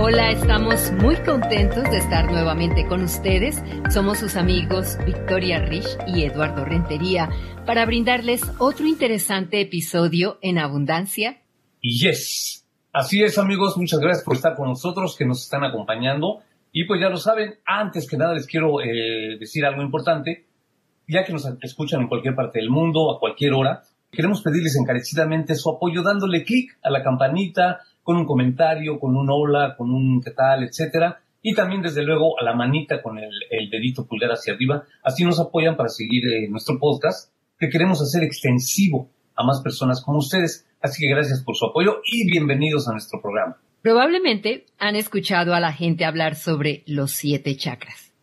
Hola, estamos muy contentos de estar nuevamente con ustedes. Somos sus amigos Victoria Rich y Eduardo Rentería para brindarles otro interesante episodio en Abundancia. Y yes, así es amigos, muchas gracias por estar con nosotros, que nos están acompañando. Y pues ya lo saben, antes que nada les quiero eh, decir algo importante, ya que nos escuchan en cualquier parte del mundo, a cualquier hora, queremos pedirles encarecidamente su apoyo dándole clic a la campanita, con un comentario, con un hola, con un qué tal, etcétera. Y también, desde luego, a la manita con el, dedito pulgar hacia arriba. Así nos apoyan para seguir eh, nuestro podcast, que queremos hacer extensivo a más personas como ustedes. Así que gracias por su apoyo y bienvenidos a nuestro programa. Probablemente han escuchado a la gente hablar sobre los siete chakras.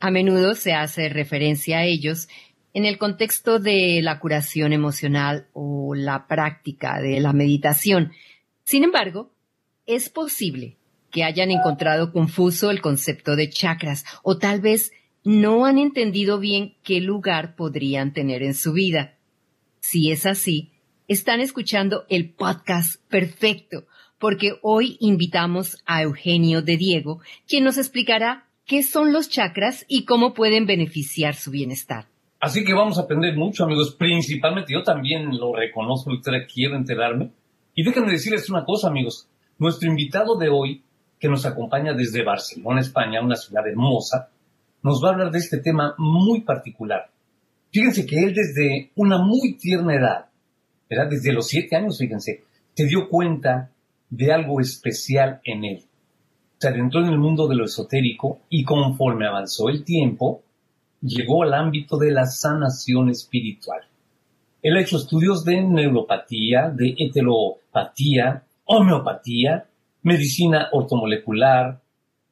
A menudo se hace referencia a ellos en el contexto de la curación emocional o la práctica de la meditación, sin embargo, es posible que hayan encontrado confuso el concepto de chakras o tal vez no han entendido bien qué lugar podrían tener en su vida. Si es así, están escuchando el podcast perfecto, porque hoy invitamos a Eugenio de Diego, quien nos explicará qué son los chakras y cómo pueden beneficiar su bienestar. Así que vamos a aprender mucho, amigos. Principalmente yo también lo reconozco, quiero enterarme y déjenme decirles una cosa, amigos. Nuestro invitado de hoy, que nos acompaña desde Barcelona, España, una ciudad hermosa, nos va a hablar de este tema muy particular. Fíjense que él desde una muy tierna edad, ¿verdad? desde los siete años, fíjense, se dio cuenta de algo especial en él. Se adentró en el mundo de lo esotérico y conforme avanzó el tiempo, llegó al ámbito de la sanación espiritual. Él ha hecho estudios de neuropatía, de heteropatía, homeopatía, medicina ortomolecular,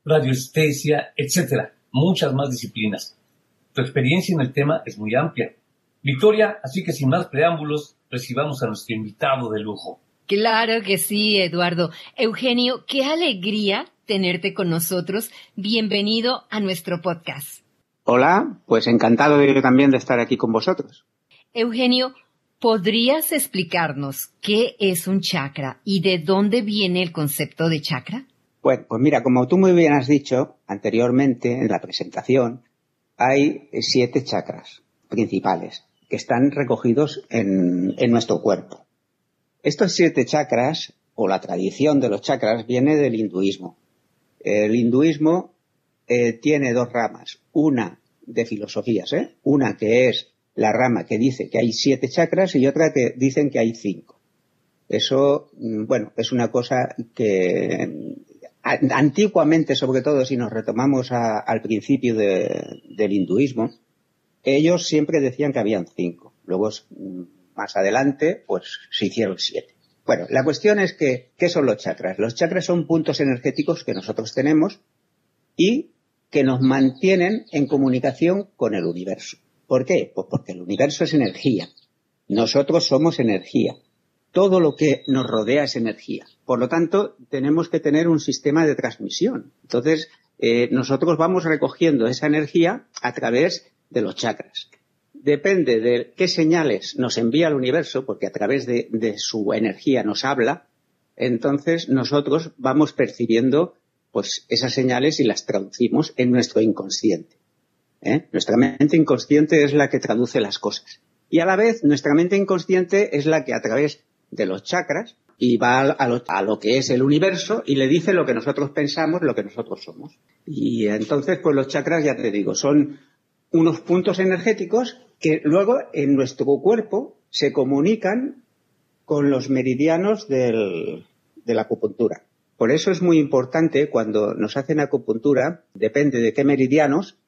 radioestesia, etc. Muchas más disciplinas. Su experiencia en el tema es muy amplia. Victoria, así que sin más preámbulos, recibamos a nuestro invitado de lujo. Claro que sí, Eduardo. Eugenio, qué alegría tenerte con nosotros. Bienvenido a nuestro podcast. Hola, pues encantado yo también de estar aquí con vosotros. Eugenio, ¿podrías explicarnos qué es un chakra y de dónde viene el concepto de chakra? Bueno, pues mira, como tú muy bien has dicho anteriormente en la presentación, hay siete chakras principales que están recogidos en, nuestro cuerpo. Estos siete chakras, o la tradición de los chakras, viene del hinduismo. El hinduismo eh, tiene dos ramas. Una de filosofías, ¿eh? Una que es la rama que dice que hay siete chakras y otra que dicen que hay cinco. Eso, mm, bueno, es una cosa que antiguamente, sobre todo si nos retomamos al principio del hinduismo, ellos siempre decían que habían cinco. Luego, mm, más adelante, pues se hicieron siete. Bueno, la cuestión es que, ¿qué son los chakras? Los chakras son puntos energéticos que nosotros tenemos y que nos mantienen en comunicación con el universo. ¿Por qué? Pues porque el universo es energía. Nosotros somos energía. Todo lo que nos rodea es energía. Por lo tanto, tenemos que tener un sistema de transmisión. Entonces, eh, nosotros vamos recogiendo esa energía a través de los chakras. Depende de qué señales nos envía el universo, porque a través de, de su energía nos habla, entonces nosotros vamos percibiendo pues esas señales y las traducimos en nuestro inconsciente. ¿Eh? Nuestra mente inconsciente es la que traduce las cosas. Y a la vez, nuestra mente inconsciente es la que a través de los chakras y va a lo, a lo, que es el universo y le dice lo que nosotros pensamos, lo que nosotros somos. Y entonces, pues los chakras, ya te digo, son unos puntos energéticos que luego en nuestro cuerpo se comunican con los meridianos de la acupuntura. Por eso es muy importante cuando nos hacen acupuntura, depende de qué meridianos,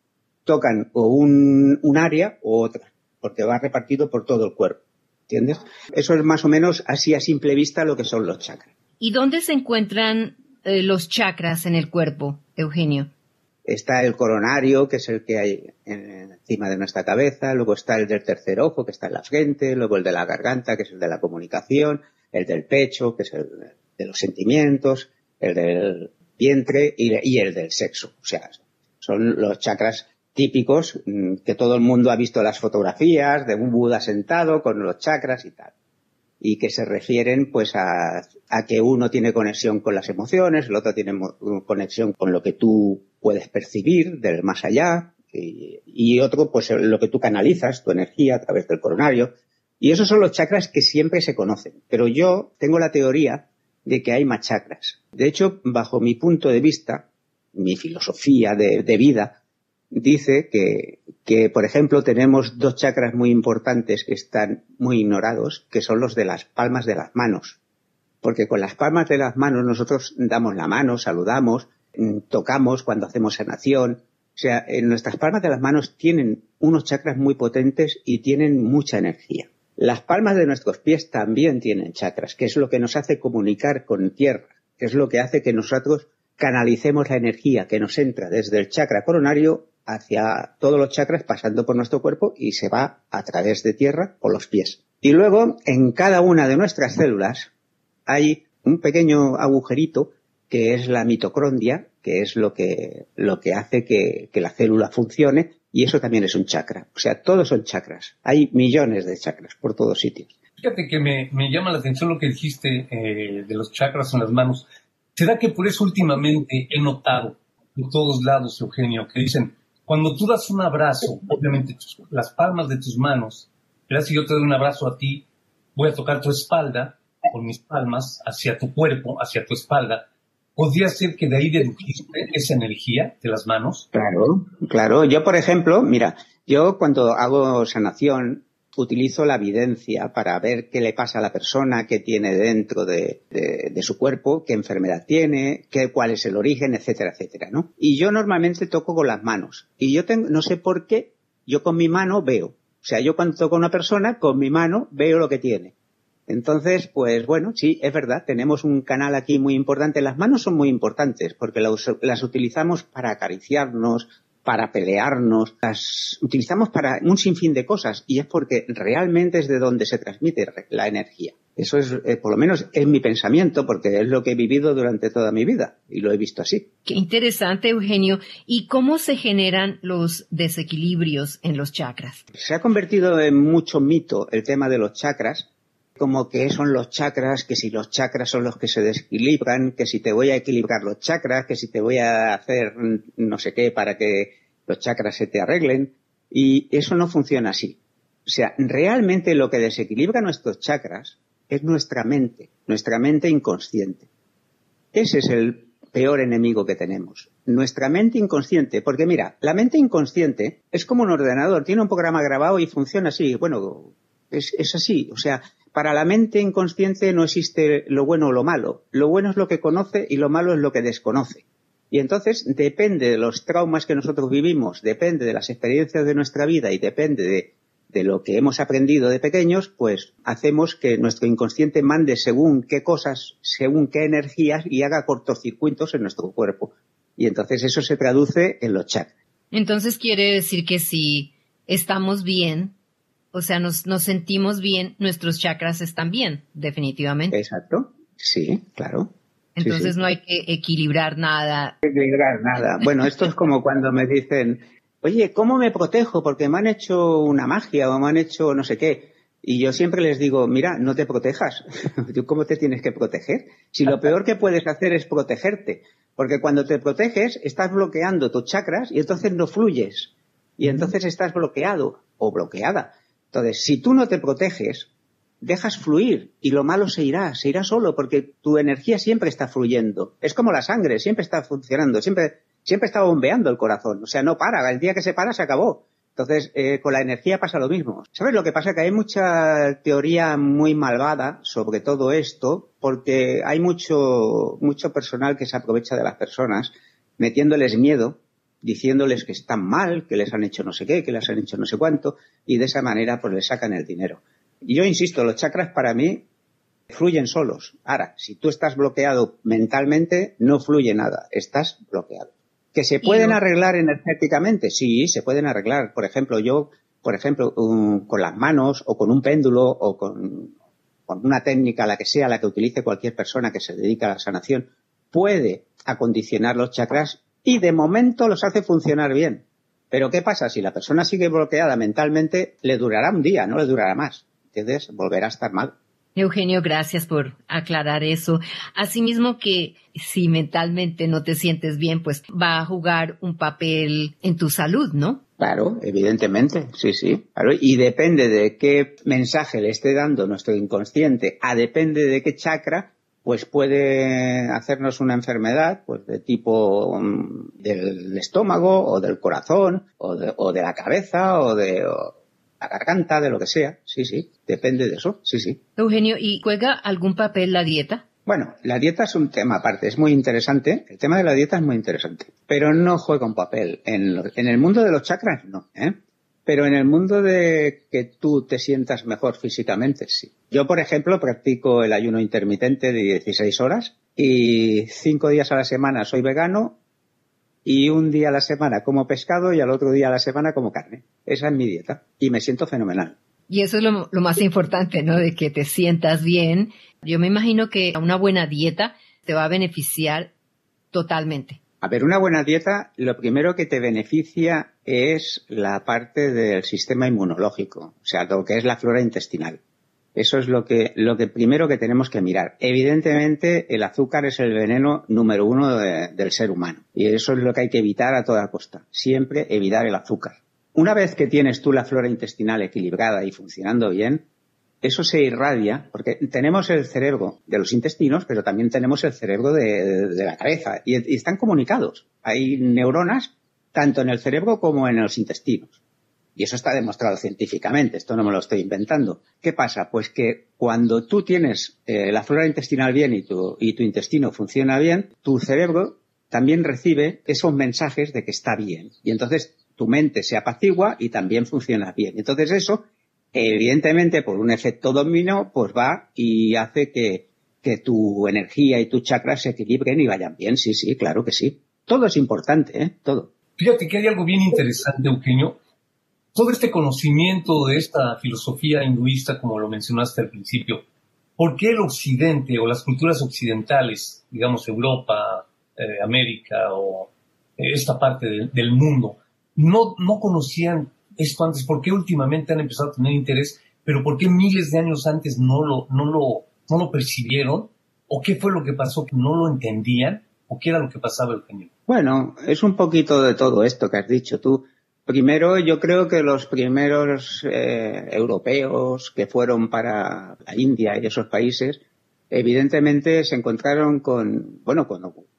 tocan o un, área o otra, porque va repartido por todo el cuerpo. ¿Entiendes? Eso es más o menos así a simple vista lo que son los chakras. ¿Y dónde se encuentran eh, los chakras en el cuerpo, Eugenio? Está el coronario, que es el que hay encima de nuestra cabeza, luego está el del tercer ojo, que está en la frente, luego el de la garganta, que es el de la comunicación, el del pecho, que es el de los sentimientos, el del vientre y, el del sexo. O sea, son los chakras típicos mm, que todo el mundo ha visto las fotografías de un Buda sentado con los chakras y tal. Y que se refieren pues a, que uno tiene conexión con las emociones, el otro tiene conexión con lo que tú puedes percibir del más allá, y, y, otro, pues lo que tú canalizas, tu energía a través del coronario. Y esos son los chakras que siempre se conocen. Pero yo tengo la teoría de que hay más chakras. De hecho, bajo mi punto de vista, mi filosofía de, vida, dice que, que, por ejemplo, tenemos dos chakras muy importantes que están muy ignorados, que son los de las palmas de las manos. Porque con las palmas de las manos nosotros damos la mano, saludamos, mm, tocamos cuando hacemos sanación. O sea, en nuestras palmas de las manos tienen unos chakras muy potentes y tienen mucha energía. Las palmas de nuestros pies también tienen chakras, que es lo que nos hace comunicar con tierra, es lo que hace que nosotros canalicemos la energía que nos entra desde el chakra coronario hacia todos los chakras pasando por nuestro cuerpo y se va a través de tierra por los pies. Y luego, en cada una de nuestras células hay un pequeño agujerito que es la mitocondria, que es lo que, lo que hace que, que la célula funcione y eso también es un chakra. O sea, todos son chakras. Hay millones de chakras por todos sitios. Fíjate que me, llama la atención lo que dijiste eh, de los chakras en las manos. ¿Será que por eso últimamente he notado en todos lados, Eugenio, que dicen, cuando tú das un abrazo, obviamente las palmas de tus manos, verás si yo te doy un abrazo a ti, voy a tocar tu espalda con mis palmas hacia tu cuerpo, hacia tu espalda, ¿Podría ser que de ahí dedujiste esa energía de las manos? Claro, claro. Yo, por ejemplo, mira, yo cuando hago sanación utilizo la evidencia para ver qué le pasa a la persona, qué tiene dentro de, su cuerpo, qué enfermedad tiene, qué, cuál es el origen, etcétera, etcétera, ¿no? Y yo normalmente toco con las manos. Y yo tengo, no sé por qué, yo con mi mano veo. O sea, yo cuando toco a una persona, con mi mano veo lo que tiene. Entonces, pues bueno, sí, es verdad, tenemos un canal aquí muy importante. Las manos son muy importantes porque las, utilizamos para acariciarnos, para pelearnos, las utilizamos para un sinfín de cosas y es porque realmente es de donde se transmite la energía. Eso es, eh, por lo menos, es mi pensamiento porque es lo que he vivido durante toda mi vida y lo he visto así. Qué interesante, Eugenio. ¿Y cómo se generan los desequilibrios en los chakras? Se ha convertido en mucho mito el tema de los chakras como que son los chakras, que si los chakras son los que se desequilibran, que si te voy a equilibrar los chakras, que si te voy a hacer no sé qué para que los chakras se te arreglen. Y eso no funciona así. O sea, realmente lo que desequilibra nuestros chakras es nuestra mente, nuestra mente inconsciente. Ese es el peor enemigo que tenemos. Nuestra mente inconsciente, porque mira, la mente inconsciente es como un ordenador, tiene un programa grabado y funciona así. Bueno, es, así. O sea, para la mente inconsciente no existe lo bueno o lo malo. Lo bueno es lo que conoce y lo malo es lo que desconoce. Y entonces depende de los traumas que nosotros vivimos, depende de las experiencias de nuestra vida y depende de, lo que hemos aprendido de pequeños, pues hacemos que nuestro inconsciente mande según qué cosas, según qué energías y haga cortocircuitos en nuestro cuerpo. Y entonces eso se traduce en los chakras. Entonces quiere decir que si estamos bien, o sea, nos, nos sentimos bien, nuestros chakras están bien, definitivamente. Exacto, sí, claro. Entonces no hay que equilibrar nada. Equilibrar nada. Bueno, esto es como cuando me dicen, oye, ¿cómo me protejo? Porque me han hecho una magia o me han hecho no sé qué. Y yo siempre les digo, mira, no te protejas. ¿Tú cómo te tienes que proteger? Si lo peor que puedes hacer es protegerte. Porque cuando te proteges, estás bloqueando tus chakras y entonces no fluyes. Y entonces estás bloqueado o bloqueada. Entonces, si tú no te proteges, dejas fluir y lo malo se irá, se irá solo porque tu energía siempre está fluyendo. Es como la sangre, siempre está funcionando, siempre, siempre está bombeando el corazón. O sea, no para, el día que se para se acabó. Entonces, eh, con la energía pasa lo mismo. ¿Sabes lo que pasa? Que hay mucha teoría muy malvada sobre todo esto, porque hay mucho, mucho personal que se aprovecha de las personas, metiéndoles miedo, diciéndoles que están mal, que les han hecho no sé qué, que les han hecho no sé cuánto, y de esa manera pues les sacan el dinero. Y yo insisto, los chakras para mí fluyen solos. Ahora, si tú estás bloqueado mentalmente, no fluye nada, estás bloqueado. ¿Que se pueden arreglar energéticamente? Sí, se pueden arreglar. Por ejemplo, yo, por ejemplo, con las manos o con un péndulo o con con una técnica, la que sea, la que utilice cualquier persona que se dedica a la sanación, puede acondicionar los chakras y de momento los hace funcionar bien. Pero ¿qué pasa? Si la persona sigue bloqueada mentalmente, le durará un día, no le durará más. Entonces volverá a estar mal. Eugenio, gracias por aclarar eso. Asimismo que si mentalmente no te sientes bien, pues va a jugar un papel en tu salud, ¿no? Claro, evidentemente, sí, sí. Claro, y depende de qué mensaje le esté dando nuestro inconsciente, a depende de qué chakra, pues puede hacernos una enfermedad pues de tipo mm, del estómago o del corazón o de, o de la cabeza o de la garganta, de lo que sea. Sí, sí, depende de eso, sí, sí. Eugenio, ¿y juega algún papel la dieta? Bueno, la dieta es un tema aparte, es muy interesante. El tema de la dieta es muy interesante, pero no juega un papel. En, en el mundo de los chakras, no. ¿eh? Pero en el mundo de que tú te sientas mejor físicamente, sí. Yo, por ejemplo, practico el ayuno intermitente de 16 horas y cinco días a la semana soy vegano y un día a la semana como pescado y al otro día a la semana como carne. Esa es mi dieta y me siento fenomenal. Y eso es lo, lo, más importante, ¿no? De que te sientas bien. Yo me imagino que una buena dieta te va a beneficiar totalmente. A ver, una buena dieta, lo primero que te beneficia es la parte del sistema inmunológico, o sea, lo que es la flora intestinal. Eso es lo que, lo que primero que tenemos que mirar. Evidentemente, el azúcar es el veneno número uno de, del ser humano. Y eso es lo que hay que evitar a toda costa. Siempre evitar el azúcar. Una vez que tienes tú la flora intestinal equilibrada y funcionando bien, eso se irradia, porque tenemos el cerebro de los intestinos, pero también tenemos el cerebro de, la cabeza, y, y, están comunicados. Hay neuronas tanto en el cerebro como en los intestinos. Y eso está demostrado científicamente, esto no me lo estoy inventando. ¿Qué pasa? Pues que cuando tú tienes eh, la flora intestinal bien y tu, y tu intestino funciona bien, tu cerebro también recibe esos mensajes de que está bien. Y entonces tu mente se apacigua y también funciona bien. Entonces eso evidentemente por un efecto dominó, pues va y hace que, que tu energía y tu chakra se equilibren y vayan bien. Sí, sí, claro que sí. Todo es importante, ¿eh? Todo. Fíjate que hay algo bien interesante, Eugenio. Todo este conocimiento de esta filosofía hinduista, como lo mencionaste al principio, ¿por qué el occidente o las culturas occidentales, digamos Europa, eh, América o esta parte de, del mundo, no, no conocían esto antes? ¿Por qué últimamente han empezado a tener interés? Pero ¿por qué miles de años antes no lo, no lo, no lo percibieron? ¿O qué fue lo que pasó que no lo entendían? ¿O qué era lo que pasaba, Eugenio? Bueno, es un poquito de todo esto que has dicho tú. Primero, yo creo que los primeros eh, europeos que fueron para la India y esos países, evidentemente se encontraron con, bueno,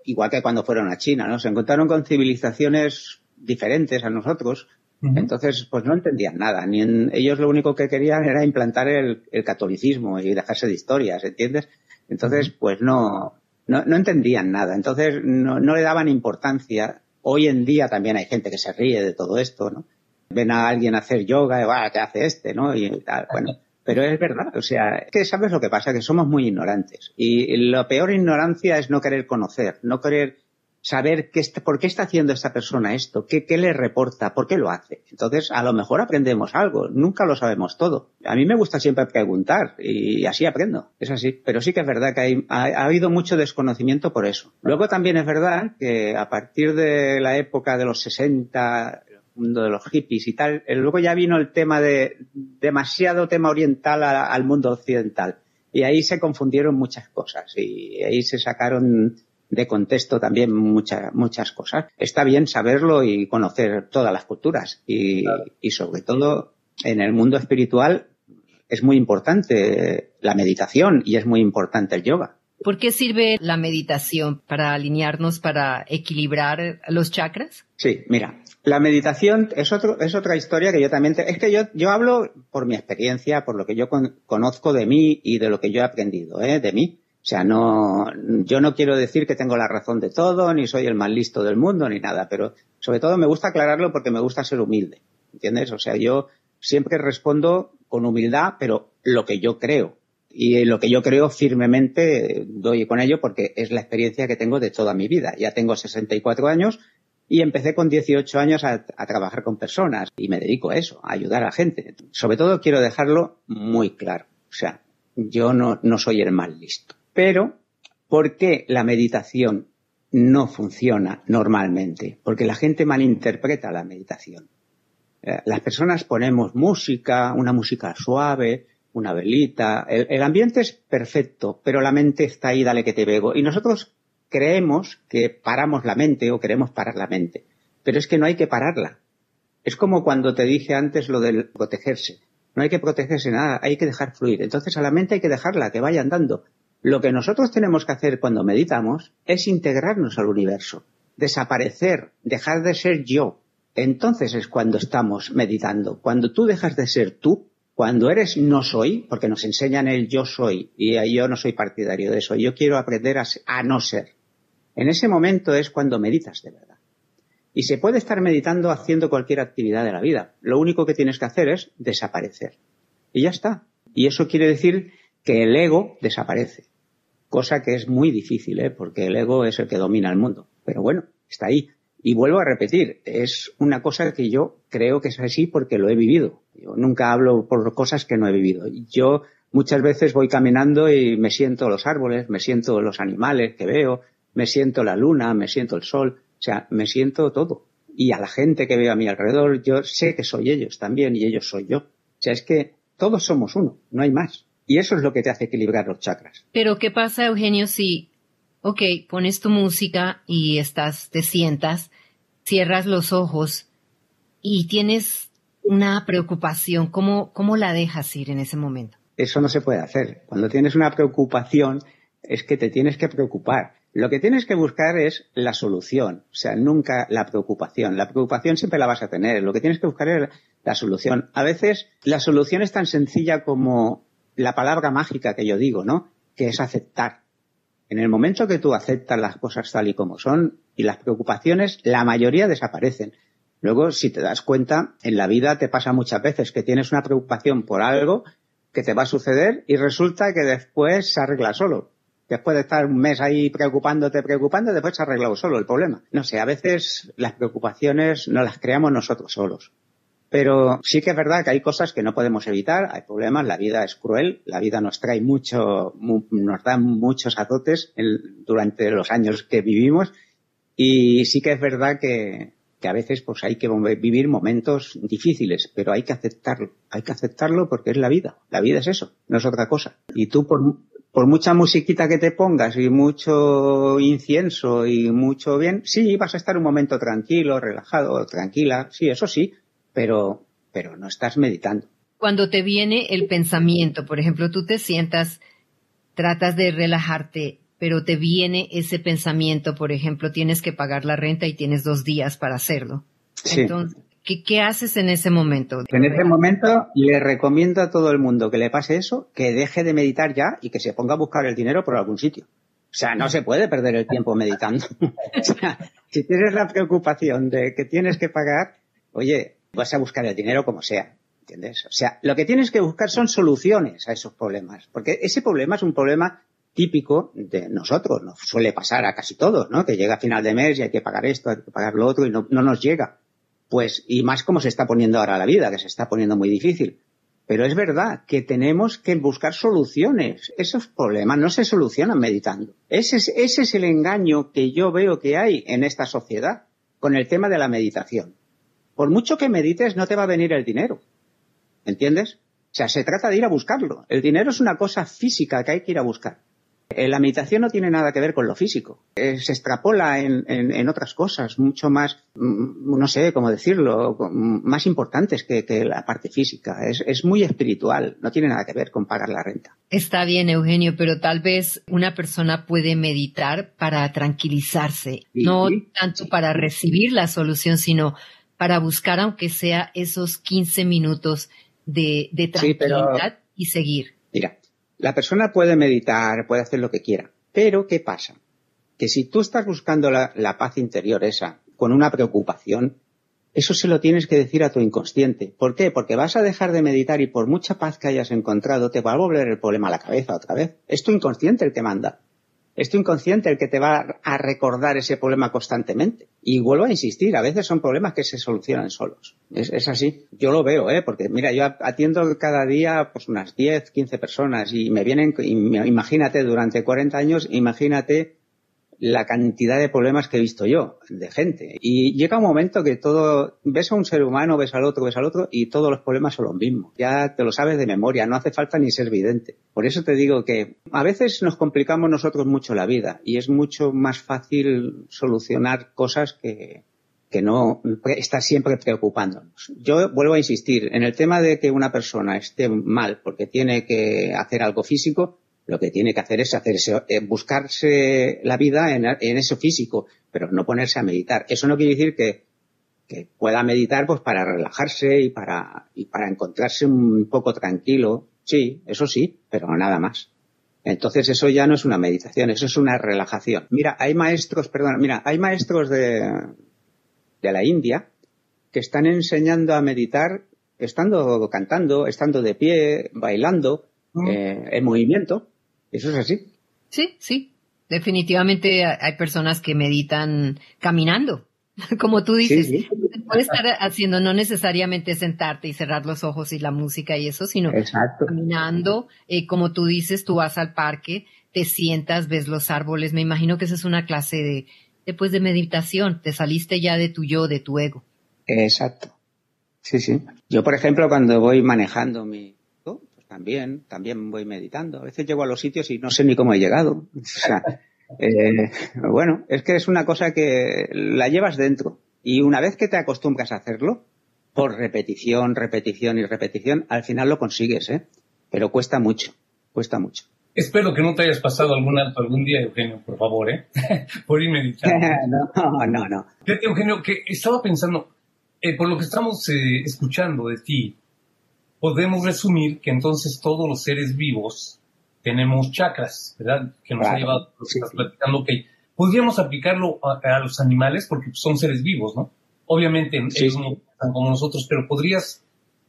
igual que cuando fueron a China, ¿no? Se encontraron con civilizaciones diferentes a nosotros, entonces, pues no entendían nada. Ni en, ellos lo único que querían era implantar el, el, catolicismo y dejarse de historias, ¿entiendes? Entonces, pues no, no, no entendían nada. Entonces, no, no, le daban importancia. Hoy en día también hay gente que se ríe de todo esto, ¿no? Ven a alguien hacer yoga y, va, ¿qué hace este, no? Y tal, bueno. Pero es verdad, o sea, es que sabes lo que pasa, que somos muy ignorantes. Y la peor ignorancia es no querer conocer, no querer saber qué está, por qué está haciendo esta persona esto, qué, qué le reporta, por qué lo hace. Entonces, a lo mejor aprendemos algo, nunca lo sabemos todo. A mí me gusta siempre preguntar y así aprendo, es así. Pero sí que es verdad que hay, ha, ha habido mucho desconocimiento por eso. Luego también es verdad que a partir de la época de los 60, el mundo de los hippies y tal, luego ya vino el tema de demasiado tema oriental al mundo occidental. Y ahí se confundieron muchas cosas y ahí se sacaron de contexto también muchas muchas cosas. Está bien saberlo y conocer todas las culturas y, claro. y sobre todo en el mundo espiritual es muy importante la meditación y es muy importante el yoga. ¿Por qué sirve la meditación? ¿Para alinearnos, para equilibrar los chakras? Sí, mira, la meditación es, otro, es otra historia que yo también... Te, es que yo, yo hablo por mi experiencia, por lo que yo con, conozco de mí y de lo que yo he aprendido ¿eh? de mí. O sea, no, yo no quiero decir que tengo la razón de todo, ni soy el más listo del mundo, ni nada, pero sobre todo me gusta aclararlo porque me gusta ser humilde. ¿Entiendes? O sea, yo siempre respondo con humildad, pero lo que yo creo. Y lo que yo creo firmemente doy con ello porque es la experiencia que tengo de toda mi vida. Ya tengo 64 años y empecé con 18 años a, trabajar con personas y me dedico a eso, a ayudar a gente. Sobre todo quiero dejarlo muy claro. O sea, yo no, no soy el más listo. Pero, ¿por qué la meditación no funciona normalmente? Porque la gente malinterpreta la meditación. Eh, las personas ponemos música, una música suave, una velita. El, ambiente es perfecto, pero la mente está ahí, dale que te veo. Y nosotros creemos que paramos la mente o queremos parar la mente. Pero es que no hay que pararla. Es como cuando te dije antes lo del protegerse. No hay que protegerse nada, hay que dejar fluir. Entonces a la mente hay que dejarla, que vaya andando. Lo que nosotros tenemos que hacer cuando meditamos es integrarnos al universo, desaparecer, dejar de ser yo. Entonces es cuando estamos meditando. Cuando tú dejas de ser tú, cuando eres no soy, porque nos enseñan el yo soy, y yo no soy partidario de eso, yo quiero aprender a, no ser. En ese momento es cuando meditas de verdad. Y se puede estar meditando haciendo cualquier actividad de la vida. Lo único que tienes que hacer es desaparecer. Y ya está. Y eso quiere decir que el ego desaparece. Cosa que es muy difícil, ¿eh? porque el ego es el que domina el mundo. Pero bueno, está ahí. Y vuelvo a repetir, es una cosa que yo creo que es así porque lo he vivido. Yo nunca hablo por cosas que no he vivido. Yo muchas veces voy caminando y me siento los árboles, me siento los animales que veo, me siento la luna, me siento el sol, o sea, me siento todo. Y a la gente que veo a mi alrededor, yo sé que soy ellos también y ellos soy yo. O sea, es que todos somos uno, no hay más. Y eso es lo que te hace equilibrar los chakras. Pero ¿qué pasa, Eugenio, si ok, pones tu música y estás, te sientas, cierras los ojos y tienes una preocupación, ¿cómo, cómo la dejas ir en ese momento? Eso no se puede hacer. Cuando tienes una preocupación es que te tienes que preocupar. Lo que tienes que buscar es la solución, o sea, nunca la preocupación. La preocupación siempre la vas a tener. Lo que tienes que buscar es la solución. A veces la solución es tan sencilla como la palabra mágica que yo digo, ¿no? Que es aceptar. En el momento que tú aceptas las cosas tal y como son y las preocupaciones, la mayoría desaparecen. Luego, si te das cuenta, en la vida te pasa muchas veces que tienes una preocupación por algo que te va a suceder y resulta que después se arregla solo. Después de estar un mes ahí preocupándote, preocupando, después se ha arreglado solo el problema. No sé, a veces las preocupaciones no las creamos nosotros solos. Pero sí que es verdad que hay cosas que no podemos evitar, hay problemas, la vida es cruel, la vida nos trae mucho, nos da muchos azotes durante los años que vivimos y sí que es verdad que, que a veces pues hay que vivir momentos difíciles, pero hay que aceptarlo, hay que aceptarlo porque es la vida, la vida es eso, no es otra cosa. Y tú por, por mucha musiquita que te pongas y mucho incienso y mucho bien, sí, vas a estar un momento tranquilo, relajado, tranquila, sí, eso sí, pero, pero no estás meditando. Cuando te viene el pensamiento, por ejemplo, tú te sientas, tratas de relajarte, pero te viene ese pensamiento, por ejemplo, tienes que pagar la renta y tienes dos días para hacerlo. Entonces, ¿qué, ¿qué, haces en ese momento? En ese momento le recomiendo a todo el mundo que le pase eso, que deje de meditar ya y que se ponga a buscar el dinero por algún sitio. O sea, no se puede perder el tiempo meditando. o sea, si tienes la preocupación de que tienes que pagar, oye, vas a buscar el dinero como sea. ¿Entiendes? O sea, lo que tienes que buscar son soluciones a esos problemas. Porque ese problema es un problema típico de nosotros. Nos suele pasar a casi todos, ¿no? Que llega a final de mes y hay que pagar esto, hay que pagar lo otro y no, no nos llega. Pues, y más como se está poniendo ahora la vida, que se está poniendo muy difícil. Pero es verdad que tenemos que buscar soluciones. Esos problemas no se solucionan meditando. Ese es, ese es el engaño que yo veo que hay en esta sociedad con el tema de la meditación por mucho que medites, no te va a venir el dinero. ¿Entiendes? O sea, se trata de ir a buscarlo. El dinero es una cosa física que hay que ir a buscar. Eh, la meditación no tiene nada que ver con lo físico. Eh, se extrapola en, otras cosas, mucho más, mm, no sé cómo decirlo, más importantes que, la parte física. Es, muy espiritual, no tiene nada que ver con pagar la renta. Está bien, Eugenio, pero tal vez una persona puede meditar para tranquilizarse, no tanto para recibir la solución, sino para buscar, aunque sea esos 15 minutos de, tranquilidad y seguir. Mira, la persona puede meditar, puede hacer lo que quiera, pero ¿qué pasa? Que si tú estás buscando la, la paz interior esa con una preocupación, eso se lo tienes que decir a tu inconsciente. ¿Por qué? Porque vas a dejar de meditar y por mucha paz que hayas encontrado, te va a volver el problema a la cabeza otra vez. Es tu inconsciente el que manda. Es tu inconsciente el que te va a recordar ese problema constantemente. Y vuelvo a insistir, a veces son problemas que se solucionan solos. Es, así. Yo lo veo, ¿eh? Porque mira, yo atiendo cada día pues unas 10, 15 personas y me vienen, imagínate, durante 40 años, imagínate la cantidad de problemas que he visto yo, de gente. Y llega un momento que todo, ves a un ser humano, ves al otro, ves al otro, y todos los problemas son los mismos. Ya te lo sabes de memoria, no hace falta ni ser vidente. Por eso te digo que a veces nos complicamos nosotros mucho la vida, y es mucho más fácil solucionar cosas que, que no estar siempre preocupándonos. Yo vuelvo a insistir, en el tema de que una persona esté mal porque tiene que hacer algo físico, lo que tiene que hacer es hacer eh, buscarse la vida en, eso físico, pero no ponerse a meditar. Eso no quiere decir que, pueda meditar pues para relajarse y para, y para encontrarse un poco tranquilo. Sí, eso sí, pero nada más. Entonces eso ya no es una meditación, eso es una relajación. Mira, hay maestros, perdón, mira, hay maestros de, de la India que están enseñando a meditar estando cantando, estando de pie, bailando, mm. eh, en movimiento. ¿Eso es así? Sí, sí. Definitivamente hay personas que meditan caminando, como tú dices. Sí, Puedes estar haciendo no necesariamente sentarte y cerrar los ojos y la música y eso, sino caminando. Eh, como tú dices, tú vas al parque, te sientas, ves los árboles. Me imagino que esa es una clase de, después de meditación. Te saliste ya de tu yo, de tu ego. Exacto. Sí, sí. Yo, por ejemplo, cuando voy manejando mi, también, también voy meditando. A veces llego a los sitios y no sé ni cómo he llegado. O sea, eh, bueno, es que es una cosa que la llevas dentro. Y una vez que te acostumbras a hacerlo, por repetición, repetición y repetición, al final lo consigues, ¿eh? Pero cuesta mucho, cuesta mucho. Espero que no te hayas pasado algún alto algún día, Eugenio, por favor, ¿eh? por ir meditando. no, no, no. Eugenio, que estaba pensando, eh, por lo que estamos eh, escuchando de ti, podemos resumir que entonces todos los seres vivos tenemos chakras, ¿verdad? Que nos ha llevado, lo que estás platicando, ok. Podríamos aplicarlo a, los animales porque son seres vivos, ¿no? Obviamente ellos no están como nosotros, pero ¿podrías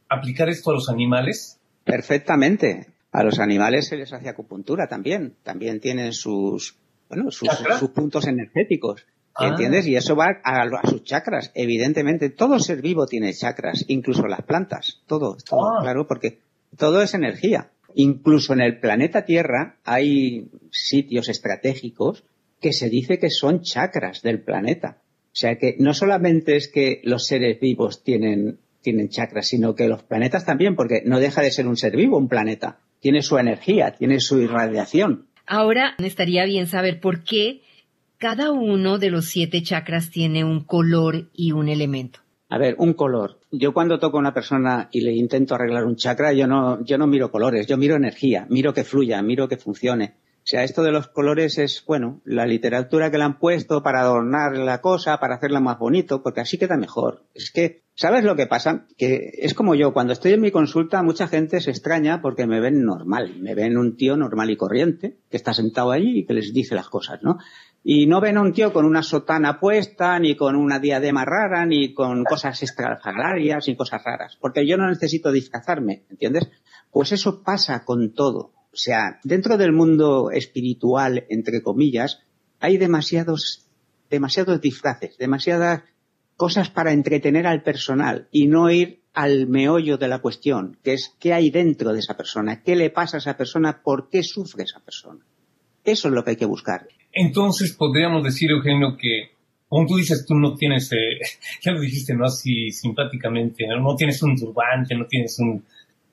aplicar esto a los animales? Perfectamente. A los animales se les hace acupuntura también. También tienen sus, bueno, sus puntos energéticos. Ah. ¿Entiendes? Y eso va a, sus chakras. Evidentemente, todo ser vivo tiene chakras, incluso las plantas. Todo, todo, ah. claro, porque todo es energía. Incluso en el planeta Tierra hay sitios estratégicos que se dice que son chakras del planeta. O sea que no solamente es que los seres vivos tienen, tienen chakras, sino que los planetas también, porque no deja de ser un ser vivo, un planeta. Tiene su energía, tiene su irradiación. Ahora estaría bien saber por qué cada uno de los siete chakras tiene un color y un elemento. A ver, un color. Yo cuando toco a una persona y le intento arreglar un chakra, yo no, yo no miro colores, yo miro energía, miro que fluya, miro que funcione. O sea, esto de los colores es, bueno, la literatura que le han puesto para adornar la cosa, para hacerla más bonito, porque así queda mejor. Es que, ¿sabes lo que pasa? Que es como yo, cuando estoy en mi consulta, mucha gente se extraña porque me ven normal, me ven un tío normal y corriente, que está sentado allí y que les dice las cosas, ¿no? Y no ven a un tío con una sotana puesta, ni con una diadema rara, ni con cosas extraordinarias, ni cosas raras. Porque yo no necesito disfrazarme, ¿entiendes? Pues eso pasa con todo. O sea, dentro del mundo espiritual, entre comillas, hay demasiados, demasiados disfraces, demasiadas cosas para entretener al personal y no ir al meollo de la cuestión, que es qué hay dentro de esa persona, qué le pasa a esa persona, por qué sufre esa persona. Eso es lo que hay que buscar. Entonces podríamos decir, Eugenio, que como tú dices, tú no tienes, eh, ya lo dijiste, ¿no? Así simpáticamente, ¿no? tienes un turbante, no tienes un,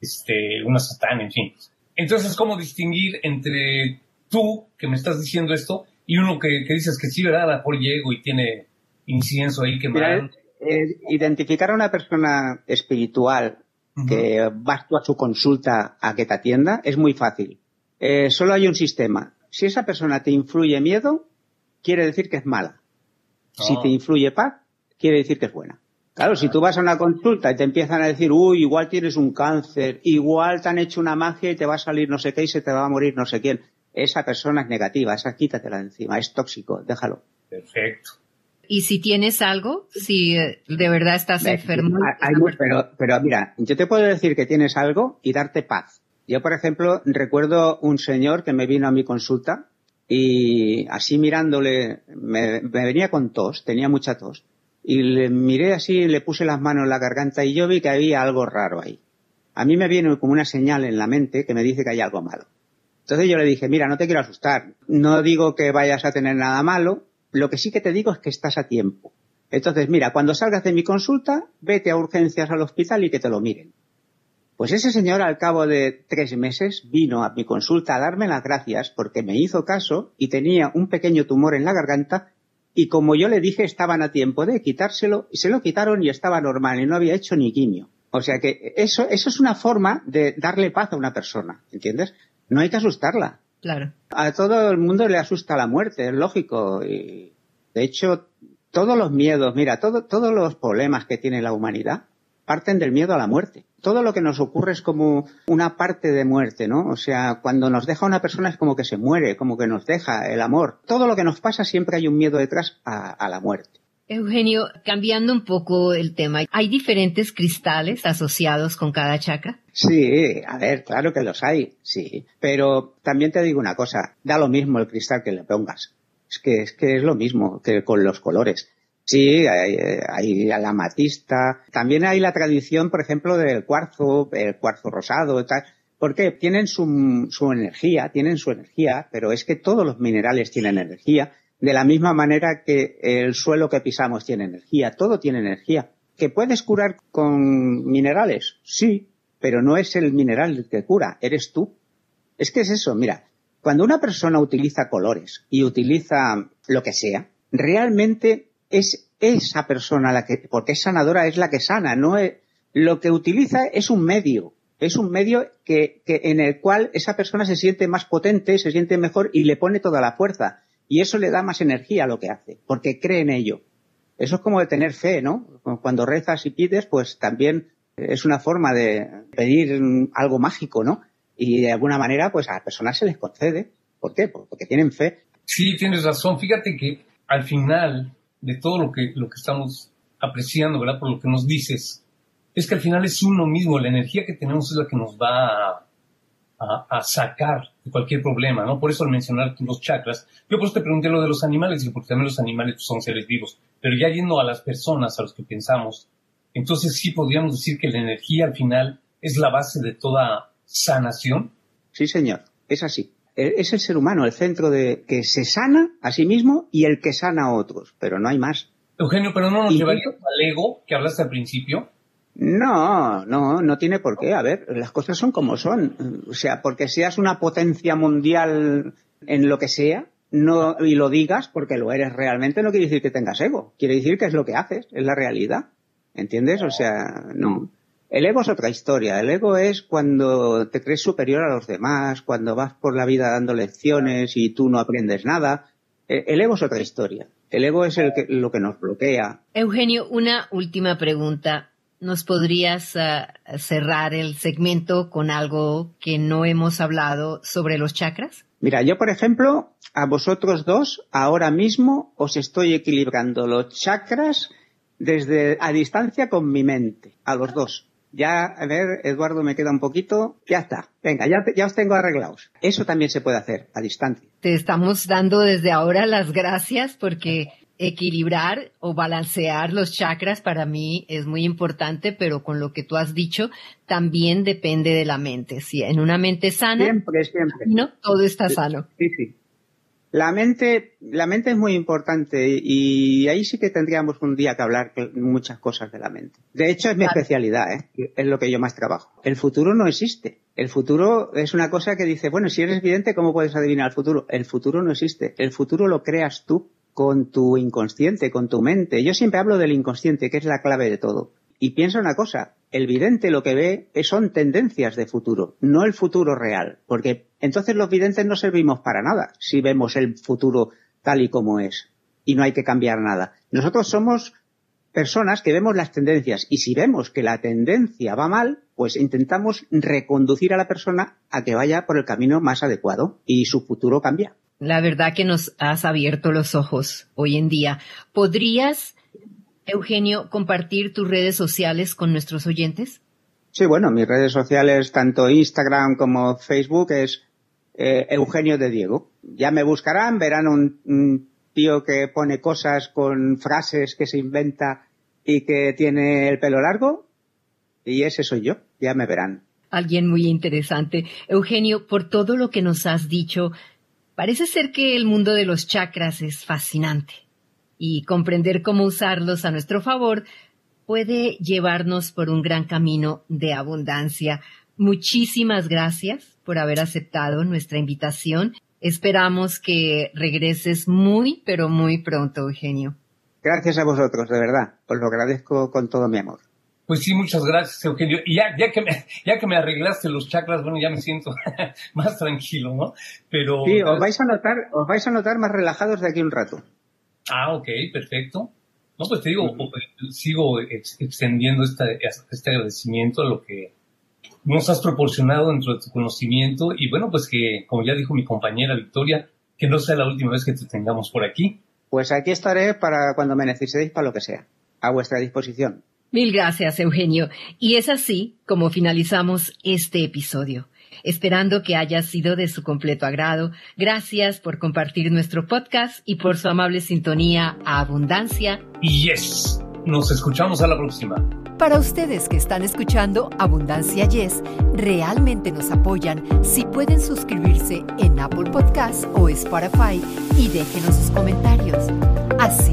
este, una satán, en fin. Entonces, ¿cómo distinguir entre tú, que me estás diciendo esto, y uno que, dices que sí, ¿verdad? Por llego y tiene incienso ahí que eh, identificar a una persona espiritual que vas tú a su consulta a que te atienda es muy fácil. Eh, solo hay un sistema si esa persona te influye miedo, quiere decir que es mala. Si te ah. influye paz, quiere decir que es buena. Claro, si tú vas a una consulta y te empiezan a decir, uy, igual tienes un cáncer, igual te han hecho una magia y te va a salir no sé qué y se te va a morir no sé quién. Esa persona es negativa, esa quítatela de encima, es tóxico, déjalo. Perfecto. Y si tienes algo, si eh, de verdad estás enfermo. pero, pero mira, yo te puedo decir que tienes algo y darte paz. Yo, por ejemplo, recuerdo un señor que me vino a mi consulta y así mirándole, me, venía con tos, tenía mucha tos, y le miré así, le puse las manos en la garganta y yo vi que había algo raro ahí. A mí me viene como una señal en la mente que me dice que hay algo malo. Entonces yo le dije, mira, no te quiero asustar, no digo que vayas a tener nada malo, lo que sí que te digo es que estás a tiempo. Entonces, mira, cuando salgas de mi consulta, vete a urgencias al hospital y que te lo miren. Pues ese señor al cabo de tres meses vino a mi consulta a darme las gracias porque me hizo caso y tenía un pequeño tumor en la garganta y como yo le dije estaban a tiempo de quitárselo y se lo quitaron y estaba normal y no había hecho ni quimio. O sea que eso, eso es una forma de darle paz a una persona, ¿entiendes? No hay que asustarla. Claro. A todo el mundo le asusta la muerte, es lógico. Y de hecho, todos los miedos, mira, todos los problemas que tiene la humanidad parten del miedo a la muerte. Todo lo que nos ocurre es como una parte de muerte, ¿no? O sea, cuando nos deja una persona es como que se muere, como que nos deja el amor. Todo lo que nos pasa siempre hay un miedo detrás a, la muerte. Eugenio, cambiando un poco el tema, ¿hay diferentes cristales asociados con cada chakra? Sí, a ver, claro que los hay, sí. Pero también te digo una cosa, da lo mismo el cristal que le pongas. Es que es que es lo mismo que con los colores. Sí, hay, la amatista. También hay la tradición, por ejemplo, del cuarzo, el cuarzo rosado, tal. Porque tienen su, su energía, tienen su energía, pero es que todos los minerales tienen energía, de la misma manera que el suelo que pisamos tiene energía, todo tiene energía. ¿Que puedes curar con minerales? Sí, pero no es el mineral el que cura, eres tú. Es que es eso, mira, cuando una persona utiliza colores y utiliza lo que sea, realmente es esa persona la que, porque es sanadora, es la que sana, no es, lo que utiliza es un medio, es un medio que, que, en el cual esa persona se siente más potente, se siente mejor y le pone toda la fuerza. Y eso le da más energía a lo que hace, porque cree en ello. Eso es como de tener fe, ¿no? Cuando rezas y pides, pues también es una forma de pedir algo mágico, ¿no? Y de alguna manera, pues a las personas se les concede. ¿Por qué? Porque tienen fe. Sí, tienes razón. Fíjate que al final de todo lo que, lo que estamos apreciando, ¿verdad? Por lo que nos dices, es que al final es uno mismo, la energía que tenemos es la que nos va a, a, sacar de cualquier problema, ¿no? Por eso al mencionar los chakras, yo pues te pregunté lo de los animales, porque también los animales pues, son seres vivos, pero ya yendo a las personas, a los que pensamos, entonces sí podríamos decir que la energía al final es la base de toda sanación. Sí, señor, es así. Es el ser humano, el centro de que se sana a sí mismo y el que sana a otros, pero no hay más. Eugenio, pero no nos llevaría al ego que hablaste al principio. No, no, no tiene por qué. A ver, las cosas son como son. O sea, porque seas una potencia mundial en lo que sea, no, y lo digas porque lo eres realmente, no quiere decir que tengas ego. Quiere decir que es lo que haces, es la realidad. ¿Entiendes? O sea, no. El ego es otra historia. El ego es cuando te crees superior a los demás, cuando vas por la vida dando lecciones y tú no aprendes nada. E, el ego es otra historia. El ego es el que, lo que nos bloquea. Eugenio, una última pregunta. ¿Nos podrías ah, cerrar el segmento con algo que no hemos hablado sobre los chakras? Mira, yo por ejemplo, a vosotros dos, ahora mismo os estoy equilibrando los chakras desde a distancia con mi mente, a los dos. Ya, a ver, Eduardo, me queda un poquito. Ya está. Venga, ya, ya os tengo arreglados. Eso también se puede hacer a distancia. Te estamos dando desde ahora las gracias porque equilibrar o balancear los chakras para mí es muy importante, pero con lo que tú has dicho, también depende de la mente. Si en una mente sana, siempre, siempre. ¿no? todo está sano. Sí, sí. La mente, la mente es muy importante y ahí sí que tendríamos un día que hablar muchas cosas de la mente. De hecho, es mi especialidad, ¿eh? es lo que yo más trabajo. El futuro no existe. El futuro es una cosa que dice, bueno, si eres vidente, ¿cómo puedes adivinar el futuro? El futuro no existe. El futuro lo creas tú con tu inconsciente, con tu mente. Yo siempre hablo del inconsciente, que es la clave de todo. Y piensa una cosa, el vidente lo que ve son tendencias de futuro, no el futuro real, porque entonces los videntes no servimos para nada si vemos el futuro tal y como es y no hay que cambiar nada. Nosotros somos personas que vemos las tendencias y si vemos que la tendencia va mal, pues intentamos reconducir a la persona a que vaya por el camino más adecuado y su futuro cambia. La verdad que nos has abierto los ojos hoy en día. ¿Podrías Eugenio, compartir tus redes sociales con nuestros oyentes? Sí, bueno, mis redes sociales, tanto Instagram como Facebook, es eh, Eugenio de Diego. Ya me buscarán, verán un, tío que pone cosas con frases que se inventa y que tiene el pelo largo. Y ese soy yo, ya me verán. Alguien muy interesante. Eugenio, por todo lo que nos has dicho, parece ser que el mundo de los chakras es fascinante. Y comprender cómo usarlos a nuestro favor puede llevarnos por un gran camino de abundancia. Muchísimas gracias por haber aceptado nuestra invitación. Esperamos que regreses muy, pero muy pronto, Eugenio. Gracias a vosotros, de verdad. Os lo agradezco con todo mi amor. Pues sí, muchas gracias, Eugenio. Y ya, ya, que, me, ya que me arreglaste los chakras, bueno, ya me siento más tranquilo, ¿no? Pero... Sí, os vais a notar, os vais a notar más relajados de aquí un rato. Ah, ok, perfecto. No, pues te digo, sigo extendiendo este, este agradecimiento a lo que nos has proporcionado dentro de tu conocimiento y bueno, pues que, como ya dijo mi compañera Victoria, que no sea la última vez que te tengamos por aquí. Pues aquí estaré para cuando me necesitéis para lo que sea. A vuestra disposición. Mil gracias, Eugenio. Y es así como finalizamos este episodio esperando que haya sido de su completo agrado. Gracias por compartir nuestro podcast y por su amable sintonía a Abundancia. Y yes, nos escuchamos a la próxima. Para ustedes que están escuchando Abundancia Yes, realmente nos apoyan si pueden suscribirse en Apple Podcast o Spotify y déjenos sus comentarios. Así